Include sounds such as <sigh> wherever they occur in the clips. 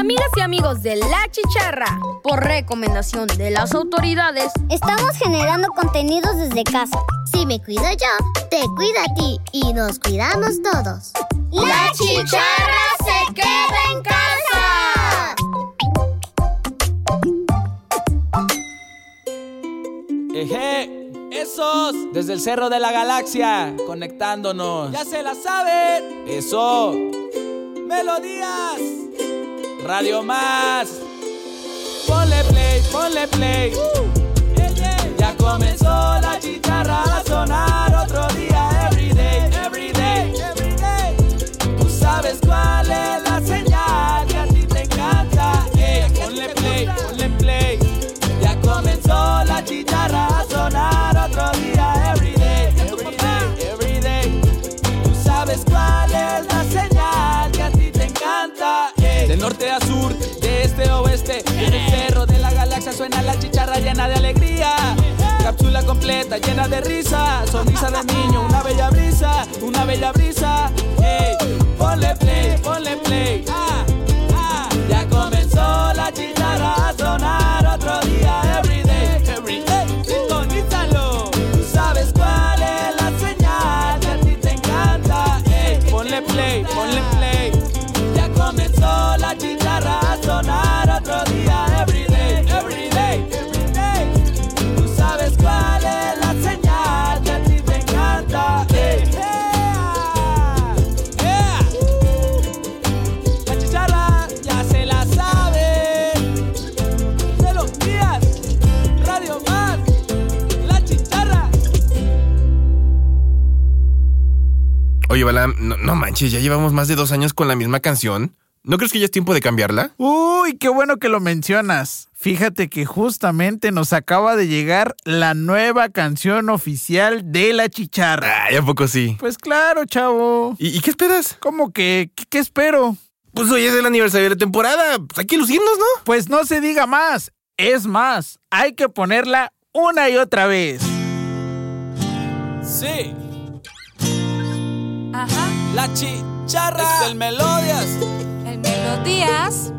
Amigas y amigos de La Chicharra, por recomendación de las autoridades, estamos generando contenidos desde casa. Si me cuido yo, te cuida a ti y nos cuidamos todos. ¡La Chicharra se queda en casa! Eje, esos desde el cerro de la galaxia, conectándonos. Ya se la saben. Eso. Melodías. Radio Más. Ponle play, ponle play. Ya comenzó la chicharra a sonar otro día. Everyday, everyday, everyday. Tú sabes cuál es la señal norte a sur, de este a oeste, en el cerro de la galaxia suena la chicharra llena de alegría. Cápsula completa, llena de risa, sonrisa de niño, una bella brisa, una bella brisa. Ey, ponle play, ponle play. Ah, ah. Ya comenzó la chicharra a sonar otro día. Everyday, everyday, sintonízalo. Sabes cuál es la señal que a ti te encanta. Ponle play, la chicharra a sonar otro día. Everyday, everyday, everyday. Tú sabes cuál es la señal que a ti te encanta. Ey, ea, ea. La chicharra ya se la sabe. De los días, Radio Más, la chicharra. Oye, Balam, no, no manches, ya llevamos más de dos años con la misma canción. ¿No crees que ya es tiempo de cambiarla? Uy, qué bueno que lo mencionas. Fíjate que justamente nos acaba de llegar la nueva canción oficial de La Chicharra. Ay, ¿a poco sí? Pues claro, chavo. ¿Y, y qué esperas? ¿Cómo que? ¿Qué, qué espero? Pues hoy es el aniversario de la temporada. Pues hay que lucirnos, ¿no? Pues no se diga más. Es más, hay que ponerla una y otra vez. Sí, Ajá, la chicharra. Es el Melodias. El Melodías.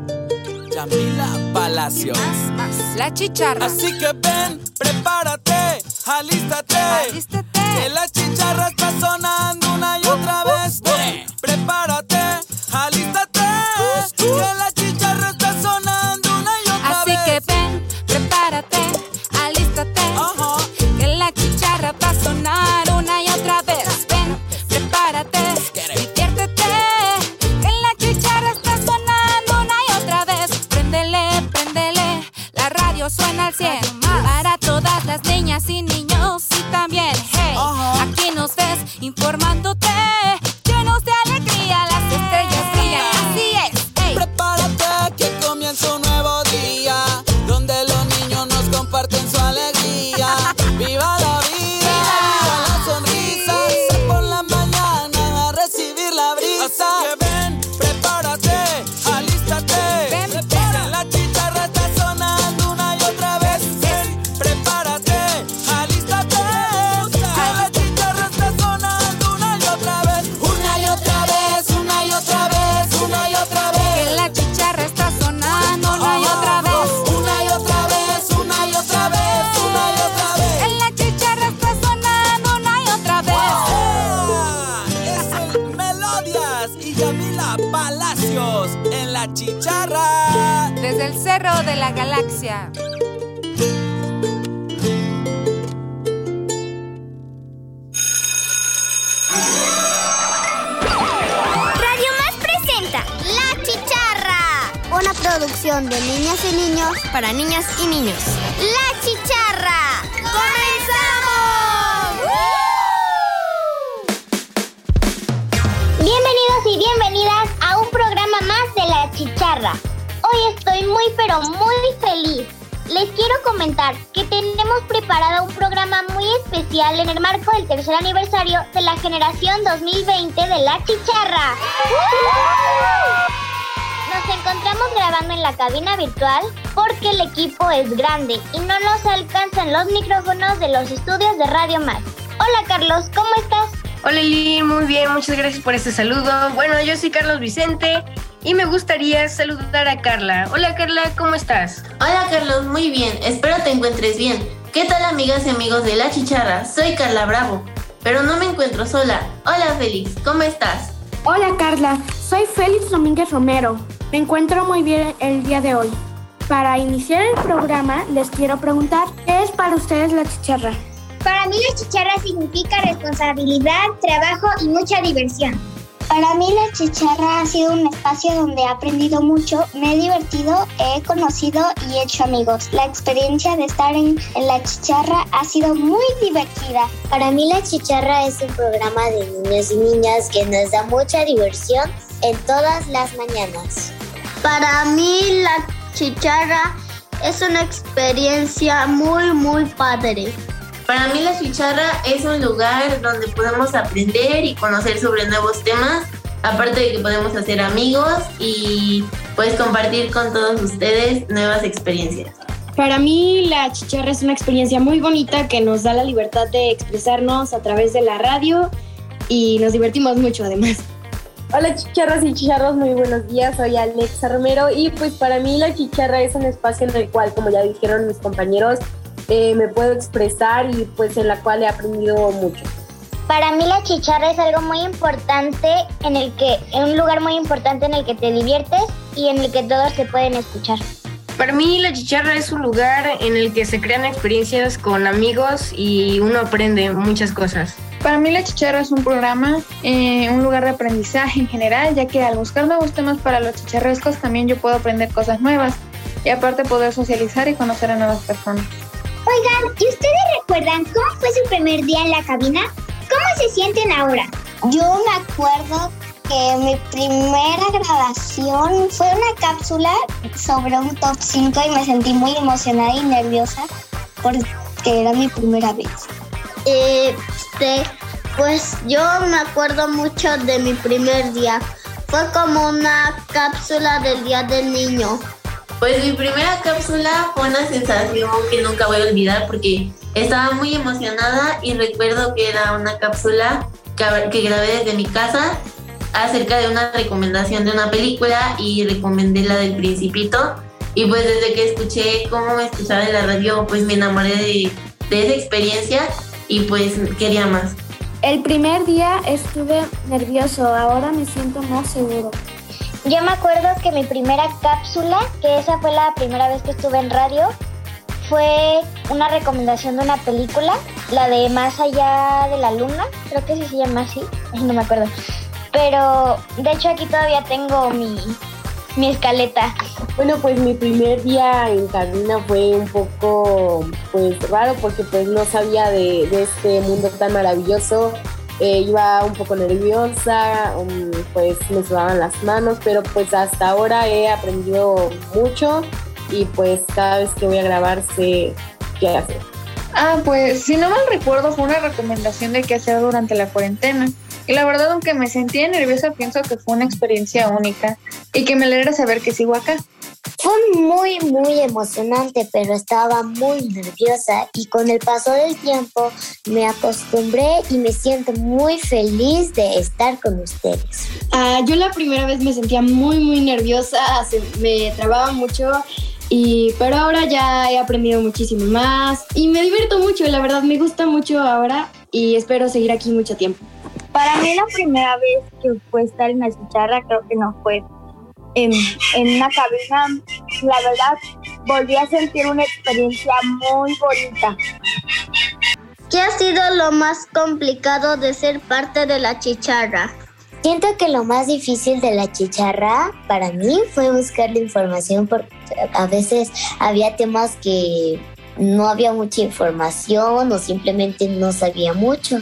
Yamila Palacio. Más, más. La chicharra. Así que ven, prepárate, alístate. Alístate. Que la chicharra está sonando una y otra vez. Ven, prepárate, alístate. Que la para niñas y niños. La Chicharra. ¡Comenzamos! Bienvenidos y bienvenidas a un programa más de La Chicharra. Hoy estoy muy pero muy feliz. Les quiero comentar que tenemos preparado un programa muy especial en el marco del tercer aniversario de la generación 2020 de La Chicharra. Nos encontramos grabando en la cabina virtual porque el equipo es grande y no nos alcanzan los micrófonos de los estudios de Radio Más. Hola Carlos, ¿cómo estás? Hola Lili, muy bien, muchas gracias por este saludo. Bueno, yo soy Carlos Vicente y me gustaría saludar a Carla. Hola Carla, ¿cómo estás? Hola Carlos, muy bien, espero te encuentres bien. ¿Qué tal amigas y amigos de La Chicharra? Soy Carla Bravo, pero no me encuentro sola. Hola Félix, ¿cómo estás? Hola Carla, soy Félix Domínguez Romero. Me encuentro muy bien el día de hoy. Para iniciar el programa les quiero preguntar, ¿qué es para ustedes la chicharra? Para mí la chicharra significa responsabilidad, trabajo y mucha diversión. Para mí la chicharra ha sido un espacio donde he aprendido mucho, me he divertido, he conocido y he hecho amigos. La experiencia de estar en, en, la chicharra ha sido muy divertida. Para mí la chicharra es un programa de niños y niñas que nos da mucha diversión en todas las mañanas. Para mí la chicharra es una experiencia muy muy padre. Para mí la chicharra es un lugar donde podemos aprender y conocer sobre nuevos temas, aparte de que podemos hacer amigos y pues compartir con todos ustedes nuevas experiencias. Para mí la chicharra es una experiencia muy bonita que nos da la libertad de expresarnos a través de la radio y nos divertimos mucho además. Hola chicharras y chicharros, muy buenos días, soy Alexa Romero y pues para mí la chicharra es un espacio en el cual, como ya dijeron mis compañeros, eh, me puedo expresar y pues en la cual he aprendido mucho. Para mí la chicharra es algo muy importante en el que, en un lugar muy importante en el que te diviertes y en el que todos te pueden escuchar. Para mí la chicharra es un lugar en el que se crean experiencias con amigos y uno aprende muchas cosas. Para mí la chicharra es un programa, eh, un lugar de aprendizaje en general, ya que al buscar nuevos temas para los chicharrescos también yo puedo aprender cosas nuevas y aparte poder socializar y conocer a nuevas personas. Oigan, ¿y ustedes recuerdan cómo fue su primer día en la cabina? ¿Cómo se sienten ahora? Yo me acuerdo que mi primera grabación fue una cápsula sobre un top 5 y me sentí muy emocionada y nerviosa porque era mi primera vez. Este, pues yo me acuerdo mucho de mi primer día. Fue como una cápsula del Día del Niño. Pues mi primera cápsula fue una sensación que nunca voy a olvidar porque estaba muy emocionada y recuerdo que era una cápsula que grabé desde mi casa acerca de una recomendación de una película y recomendé la del Principito. Y pues desde que escuché cómo me escuchaba en la radio, pues me enamoré de, de esa experiencia y pues quería más. El primer día estuve nervioso, ahora me siento más seguro. Yo me acuerdo que mi primera cápsula, que esa fue la primera vez que estuve en radio, fue una recomendación de una película, la de Más allá de la luna, creo que sí se llama así, <laughs> no me acuerdo. Pero de hecho aquí todavía tengo mi, mi escaleta. Bueno, pues mi primer día en cabina fue un poco pues raro porque pues no sabía de, de este mundo tan maravilloso. Eh, iba un poco nerviosa, um, pues me sudaban las manos, pero pues hasta ahora he aprendido mucho y pues cada vez que voy a grabar sé qué hacer. Ah, pues si no mal recuerdo fue una recomendación de qué hacer durante la cuarentena. Y la verdad, aunque me sentía nerviosa, pienso que fue una experiencia única y que me alegra saber que sigo acá. Fue muy, muy emocionante, pero estaba muy nerviosa y con el paso del tiempo me acostumbré y me siento muy feliz de estar con ustedes. Uh, yo la primera vez me sentía muy, muy nerviosa, se, me trababa mucho. Y, pero ahora ya he aprendido muchísimo más y me divierto mucho, la verdad me gusta mucho ahora y espero seguir aquí mucho tiempo. Para mí la primera vez que fue estar en la chicharra creo que no fue en, en una cabina, la verdad, volví a sentir una experiencia muy bonita. ¿Qué ha sido lo más complicado de ser parte de la chicharra? Siento que lo más difícil de la chicharra para mí fue buscar la información porque a veces había temas que no había mucha información o simplemente no sabía mucho.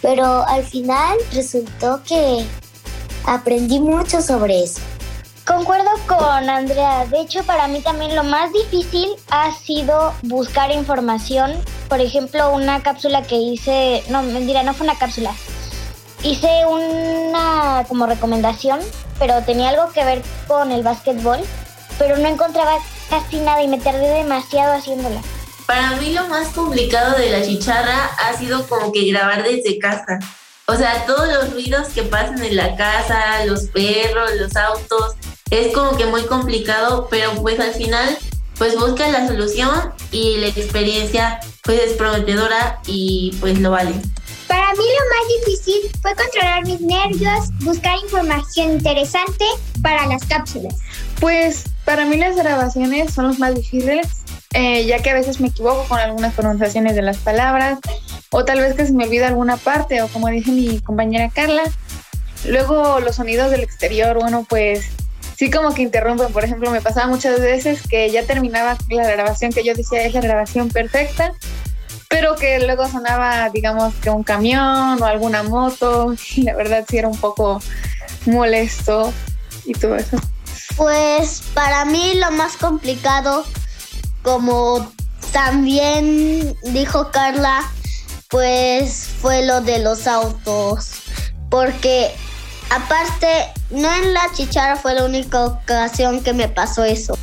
Pero al final resultó que aprendí mucho sobre eso. Concuerdo con Andrea. De hecho, para mí también lo más difícil ha sido buscar información. Por ejemplo, una cápsula que hice, no, mentira, no fue una cápsula. Hice una como recomendación, pero tenía algo que ver con el básquetbol, pero no encontraba casi nada y me tardé demasiado haciéndola. Para mí lo más complicado de la chicharra ha sido como que grabar desde casa. O sea, todos los ruidos que pasan en la casa, los perros, los autos, es como que muy complicado, pero pues al final pues busca la solución y la experiencia pues es prometedora y pues lo vale. Para mí lo más difícil fue controlar mis nervios, buscar información interesante para las cápsulas. Pues para mí las grabaciones son los más difíciles, eh, ya que a veces me equivoco con algunas pronunciaciones de las palabras o tal vez que se me olvida alguna parte o como dice mi compañera Carla. Luego los sonidos del exterior, bueno, pues sí como que interrumpen. Por ejemplo, me pasaba muchas veces que ya terminaba la grabación que yo decía es la grabación perfecta, pero que luego sonaba, digamos, que un camión o alguna moto y la verdad sí era un poco molesto y todo eso. Pues para mí lo más complicado, como también dijo Carla, pues fue lo de los autos, porque aparte, no en la chichara fue la única ocasión que me pasó eso.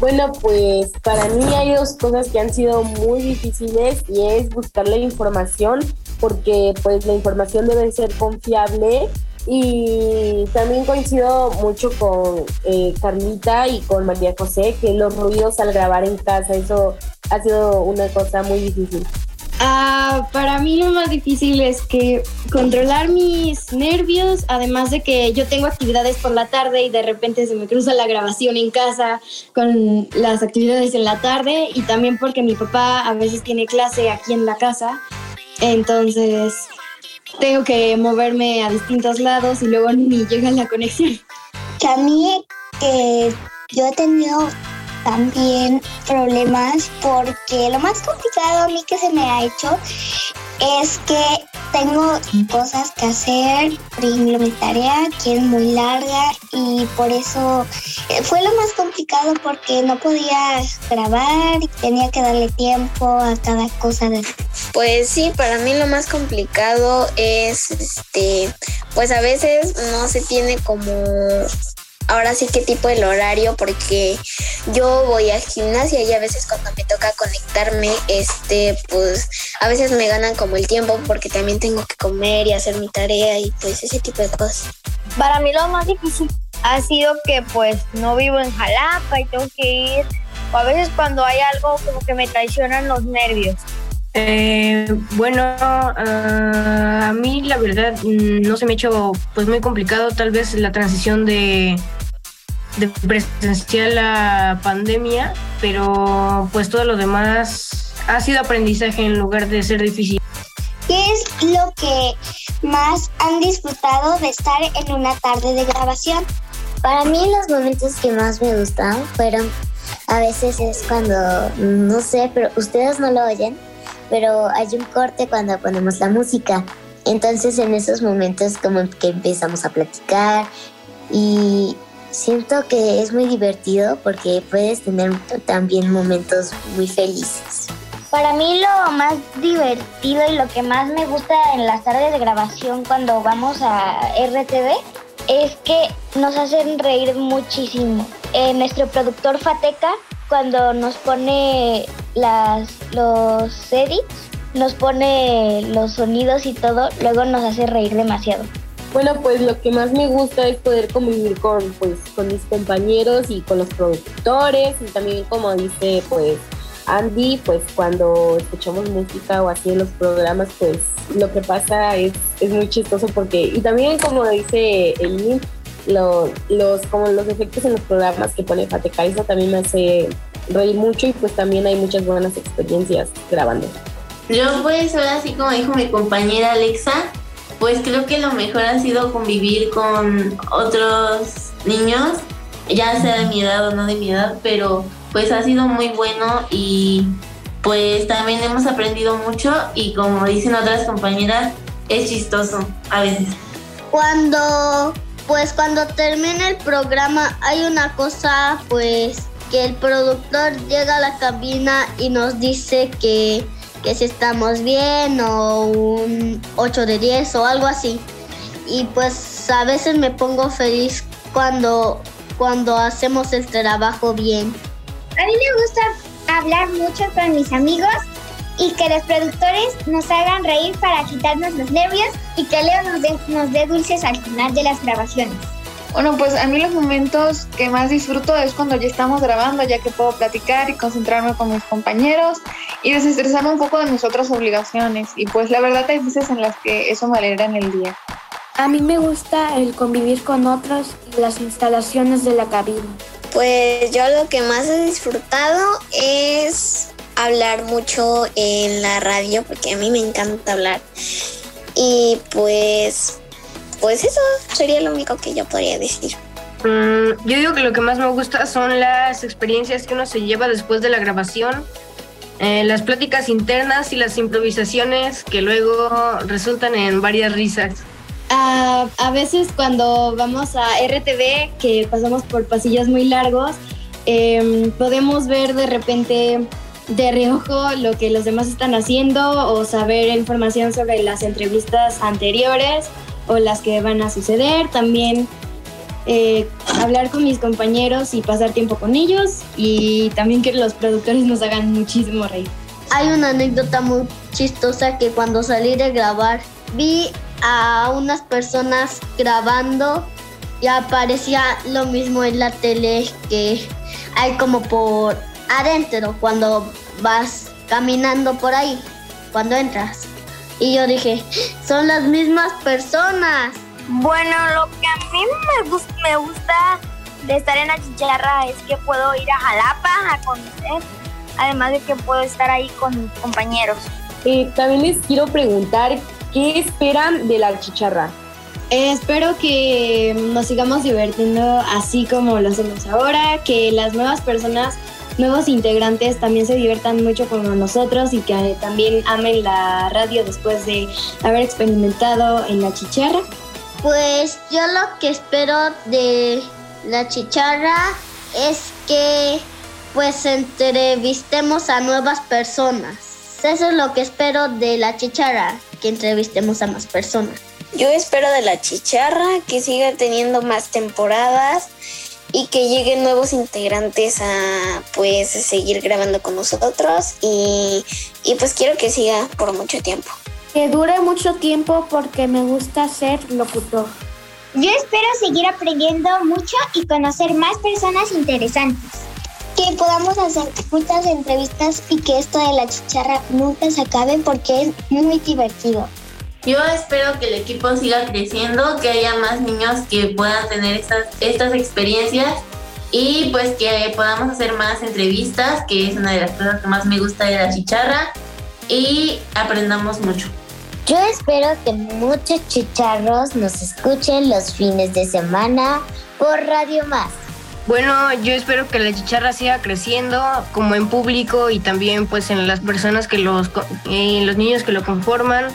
Bueno, pues para mí hay dos cosas que han sido muy difíciles y es buscar la información porque pues la información debe ser confiable y también coincido mucho con eh, Carlita y con María José que los ruidos al grabar en casa, eso ha sido una cosa muy difícil. Ah, para mí lo más difícil es que controlar mis nervios, además de que yo tengo actividades por la tarde y de repente se me cruza la grabación en casa con las actividades en la tarde y también porque mi papá a veces tiene clase aquí en la casa, entonces tengo que moverme a distintos lados y luego ni llega la conexión. Que a mí yo he tenido también problemas porque lo más complicado a mí que se me ha hecho es que tengo cosas que hacer, por mi tarea que es muy larga y por eso eh, fue lo más complicado porque no podía grabar tenía que darle tiempo a cada cosa de Pues sí, para mí lo más complicado es este pues a veces no se tiene como ahora sí qué tipo el horario porque yo voy a gimnasia y a veces cuando me toca conectarme, este, pues a veces me ganan como el tiempo porque también tengo que comer y hacer mi tarea y pues ese tipo de cosas. Para mí lo más difícil ha sido que pues no vivo en Jalapa y tengo que ir, o a veces cuando hay algo como que me traicionan los nervios. Eh, bueno, a mí la verdad mm, no se me ha hecho pues muy complicado tal vez la transición de de presencial la pandemia, pero pues todo lo demás ha sido aprendizaje en lugar de ser difícil. ¿Qué es lo que más han disfrutado de estar en una tarde de grabación? Para mí los momentos que más me gustan fueron, a veces es cuando, no sé, pero ustedes no lo oyen, pero hay un corte cuando ponemos la música. Entonces en esos momentos como que empezamos a platicar y Siento que es muy divertido porque puedes tener también momentos muy felices. Para mí lo más divertido y lo que más me gusta en las tardes de grabación cuando vamos a RTV es que nos hacen reír muchísimo. Eh, nuestro productor Fateca, cuando nos pone las, los edits, nos pone los sonidos y todo, luego nos hace reír demasiado. Bueno, pues lo que más me gusta es poder convivir con, pues, con mis compañeros y con los productores y también como dice pues Andy, pues cuando escuchamos música o así en los programas, pues lo que pasa es, es muy chistoso porque, y también como dice el lo, los, como los efectos en los programas que pone Fateca, eso también me hace reír mucho y pues también hay muchas buenas experiencias grabando. Yo pues ahora así como dijo mi compañera Alexa, pues creo que lo mejor ha sido convivir con otros niños, ya sea de mi edad o no de mi edad, pero pues ha sido muy bueno y pues también hemos aprendido mucho y como dicen otras compañeras, es chistoso a veces. Cuando, pues cuando termina el programa hay una cosa, pues que el productor llega a la cabina y nos dice que que si estamos bien o un 8 de 10 o algo así. Y pues a veces me pongo feliz cuando, cuando hacemos el trabajo bien. A mí me gusta hablar mucho con mis amigos y que los productores nos hagan reír para quitarnos los nervios y que Leo nos dé, nos dé dulces al final de las grabaciones. Bueno, pues a mí los momentos que más disfruto es cuando ya estamos grabando, ya que puedo platicar y concentrarme con mis compañeros y desestresarme un poco de mis otras obligaciones. Y pues la verdad hay veces en las que eso me alegra en el día. A mí me gusta el convivir con otros y las instalaciones de la cabina. Pues yo lo que más he disfrutado es hablar mucho en la radio, porque a mí me encanta hablar. Y pues, pues eso sería lo único que yo podría decir. Mm, yo digo que lo que más me gusta son las experiencias que uno se lleva después de la grabación, eh, las pláticas internas y las improvisaciones que luego resultan en varias risas. A, a veces cuando vamos a RTV, que pasamos por pasillos muy largos, em, podemos ver de repente de reojo lo que los demás están haciendo o saber información sobre las entrevistas anteriores o las que van a suceder. También eh, hablar con mis compañeros y pasar tiempo con ellos y también que los productores nos hagan muchísimo reír. Hay una anécdota muy chistosa que cuando salí de grabar vi a unas personas grabando y aparecía lo mismo en la tele que hay como por adentro cuando vas caminando por ahí, cuando entras. Y yo dije, son las mismas personas. Bueno, lo que a mí me, gusta, me gusta de estar en la chicharra es que puedo ir a Jalapa a conocer, además de que puedo estar ahí con mis compañeros. Eh, también les quiero preguntar, ¿qué esperan de la chicharra? Eh, espero que nos sigamos divirtiendo así como lo hacemos ahora, que las nuevas personas, nuevos integrantes también se diviertan mucho con nosotros y que también amen la radio después de haber experimentado en la chicharra. Pues yo lo que espero de la chicharra es que pues entrevistemos a nuevas personas. Eso es lo que espero de la chicharra, que entrevistemos a más personas. Yo espero de la chicharra que siga teniendo más temporadas y que lleguen nuevos integrantes a pues seguir grabando con nosotros y, y pues quiero que siga por mucho tiempo. Que dure mucho tiempo porque me gusta ser locutor. Yo espero seguir aprendiendo mucho y conocer más personas interesantes. Que podamos hacer muchas entrevistas y que esto de la chicharra nunca se acabe porque es muy divertido. Yo espero que el equipo siga creciendo, que haya más niños que puedan tener estas, estas experiencias y pues que podamos hacer más entrevistas, que es una de las cosas que más me gusta de la chicharra y aprendamos mucho. Yo espero que muchos chicharros nos escuchen los fines de semana por Radio Más. Bueno, yo espero que la chicharra siga creciendo como en público y también pues en las personas que los, en los niños que lo conforman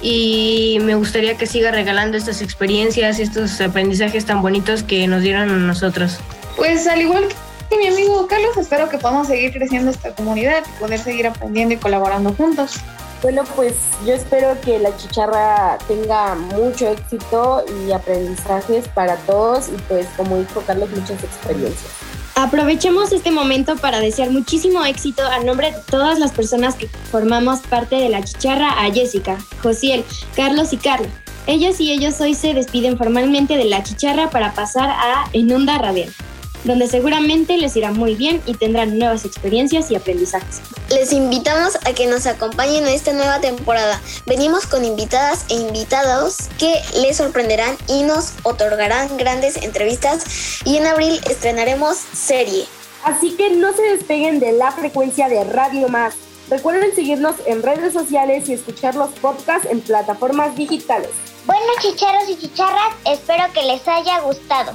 y me gustaría que siga regalando estas experiencias y estos aprendizajes tan bonitos que nos dieron a nosotros. Pues al igual que mi amigo Carlos, espero que podamos seguir creciendo esta comunidad y poder seguir aprendiendo y colaborando juntos. Bueno, pues yo espero que la chicharra tenga mucho éxito y aprendizajes para todos y pues como dijo Carlos, muchas experiencias. Aprovechemos este momento para desear muchísimo éxito a nombre de todas las personas que formamos parte de la chicharra a Jessica, Josiel, Carlos y Carla. Ellos y ellos hoy se despiden formalmente de la chicharra para pasar a En Onda Radial, donde seguramente les irá muy bien y tendrán nuevas experiencias y aprendizajes. Les invitamos a que nos acompañen en esta nueva temporada. Venimos con invitadas e invitados que les sorprenderán y nos otorgarán grandes entrevistas y en abril estrenaremos serie. Así que no se despeguen de la frecuencia de Radio Más. Recuerden seguirnos en redes sociales y escuchar los podcasts en plataformas digitales. Bueno, chicharros y chicharras, espero que les haya gustado.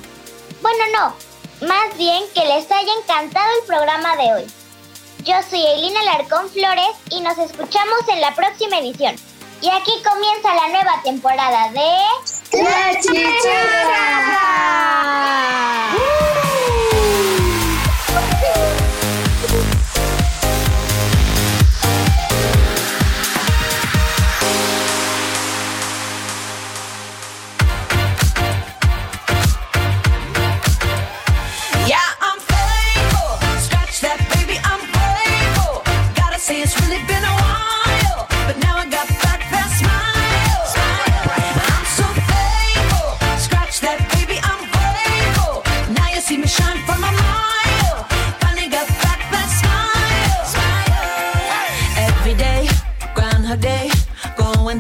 Bueno, no, más bien que les haya encantado el programa de hoy. Yo soy Elina Larcón Flores y nos escuchamos en la próxima edición. Y aquí comienza la nueva temporada de... ¡La!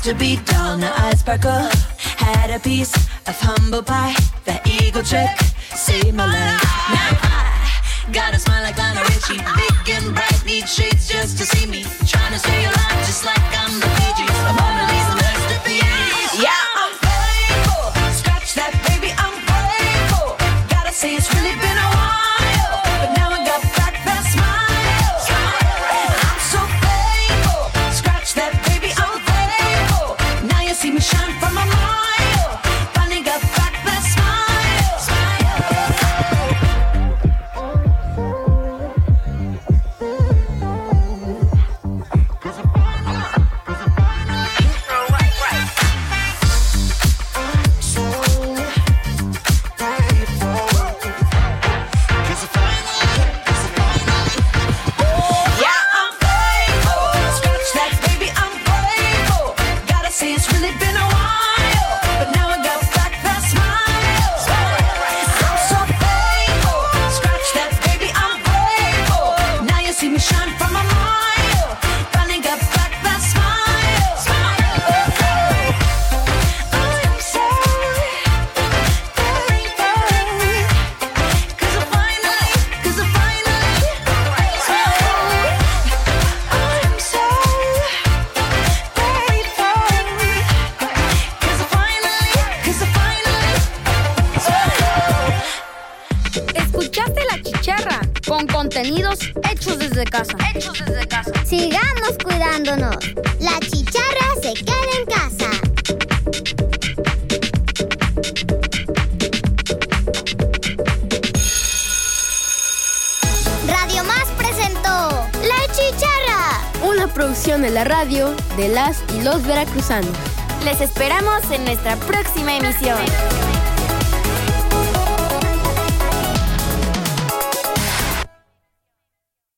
Used to be dull, now I sparkle. Had a piece of humble pie. That eagle trick saved my life. Now I got a smile like Lionel Richie. Big and bright, need shades just to see me. Trying to stay alive just like I'm the Fiji. A Mona Lisa masterpiece. Yeah, I'm faithful. Scratch that, baby, I'm grateful. Gotta say it's really been contenidos hechos desde casa. Hechos desde casa. Sigamos cuidándonos. La chicharra se queda en casa. Radio Más presentó La Chicharra. Una producción de la radio de las y los veracruzanos. Les esperamos en nuestra próxima emisión.